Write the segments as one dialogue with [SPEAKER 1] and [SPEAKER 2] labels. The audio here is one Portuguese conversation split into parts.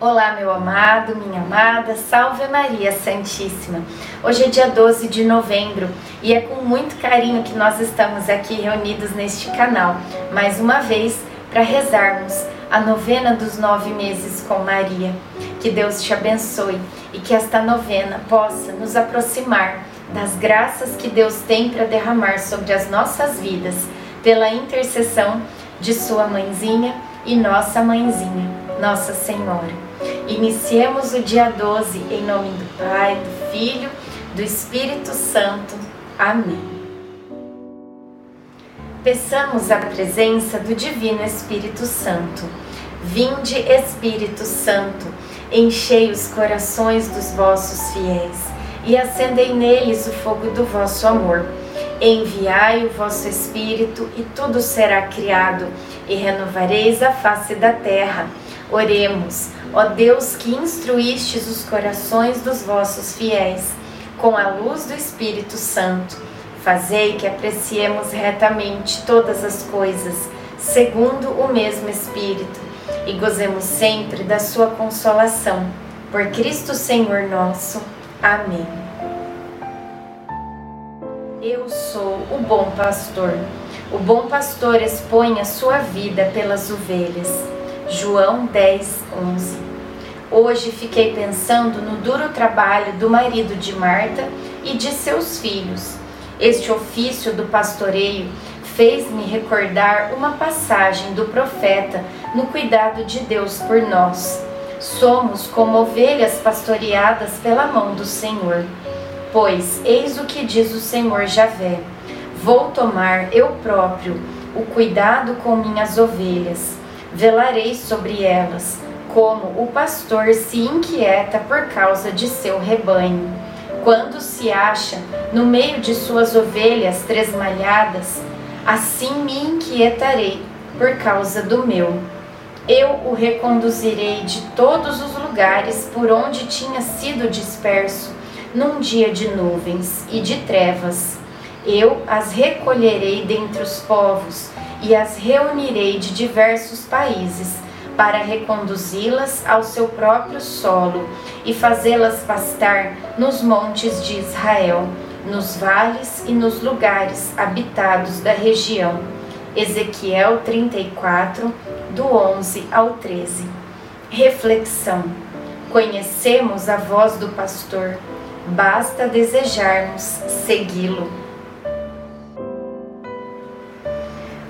[SPEAKER 1] Olá, meu amado, minha amada, salve Maria Santíssima. Hoje é dia 12 de novembro e é com muito carinho que nós estamos aqui reunidos neste canal, mais uma vez para rezarmos a novena dos nove meses com Maria. Que Deus te abençoe e que esta novena possa nos aproximar das graças que Deus tem para derramar sobre as nossas vidas, pela intercessão de Sua mãezinha e nossa mãezinha, Nossa Senhora. Iniciemos o dia 12 em nome do Pai, do Filho, do Espírito Santo. Amém. Peçamos a presença do Divino Espírito Santo. Vinde, Espírito Santo, enchei os corações dos vossos fiéis e acendei neles o fogo do vosso amor. Enviai o vosso Espírito e tudo será criado, e renovareis a face da terra. Oremos. Ó Deus que instruístes os corações dos vossos fiéis com a luz do Espírito Santo, fazei que apreciemos retamente todas as coisas, segundo o mesmo Espírito, e gozemos sempre da sua consolação. Por Cristo Senhor nosso. Amém. Eu sou o bom pastor. O bom pastor expõe a sua vida pelas ovelhas. João 10, 11. Hoje fiquei pensando no duro trabalho do marido de Marta e de seus filhos. Este ofício do pastoreio fez-me recordar uma passagem do profeta no cuidado de Deus por nós. Somos como ovelhas pastoreadas pela mão do Senhor. Pois, eis o que diz o Senhor Javé: Vou tomar eu próprio o cuidado com minhas ovelhas velarei sobre elas, como o pastor se inquieta por causa de seu rebanho. Quando se acha no meio de suas ovelhas tresmalhadas, assim me inquietarei por causa do meu. Eu o reconduzirei de todos os lugares por onde tinha sido disperso num dia de nuvens e de trevas. Eu as recolherei dentre os povos e as reunirei de diversos países para reconduzi-las ao seu próprio solo e fazê-las pastar nos montes de Israel, nos vales e nos lugares habitados da região. Ezequiel 34, do 11 ao 13. Reflexão: Conhecemos a voz do pastor, basta desejarmos segui-lo.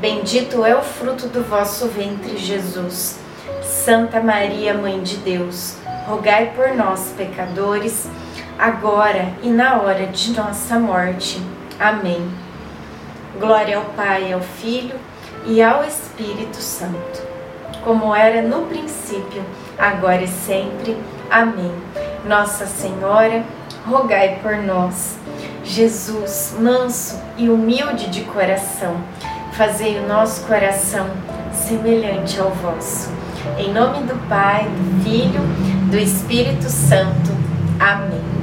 [SPEAKER 1] Bendito é o fruto do vosso ventre, Jesus. Santa Maria, Mãe de Deus, rogai por nós, pecadores, agora e na hora de nossa morte. Amém. Glória ao Pai, ao Filho e ao Espírito Santo, como era no princípio, agora e sempre. Amém. Nossa Senhora, rogai por nós. Jesus, manso e humilde de coração, fazei o nosso coração semelhante ao vosso. Em nome do Pai, do Filho, do Espírito Santo. Amém.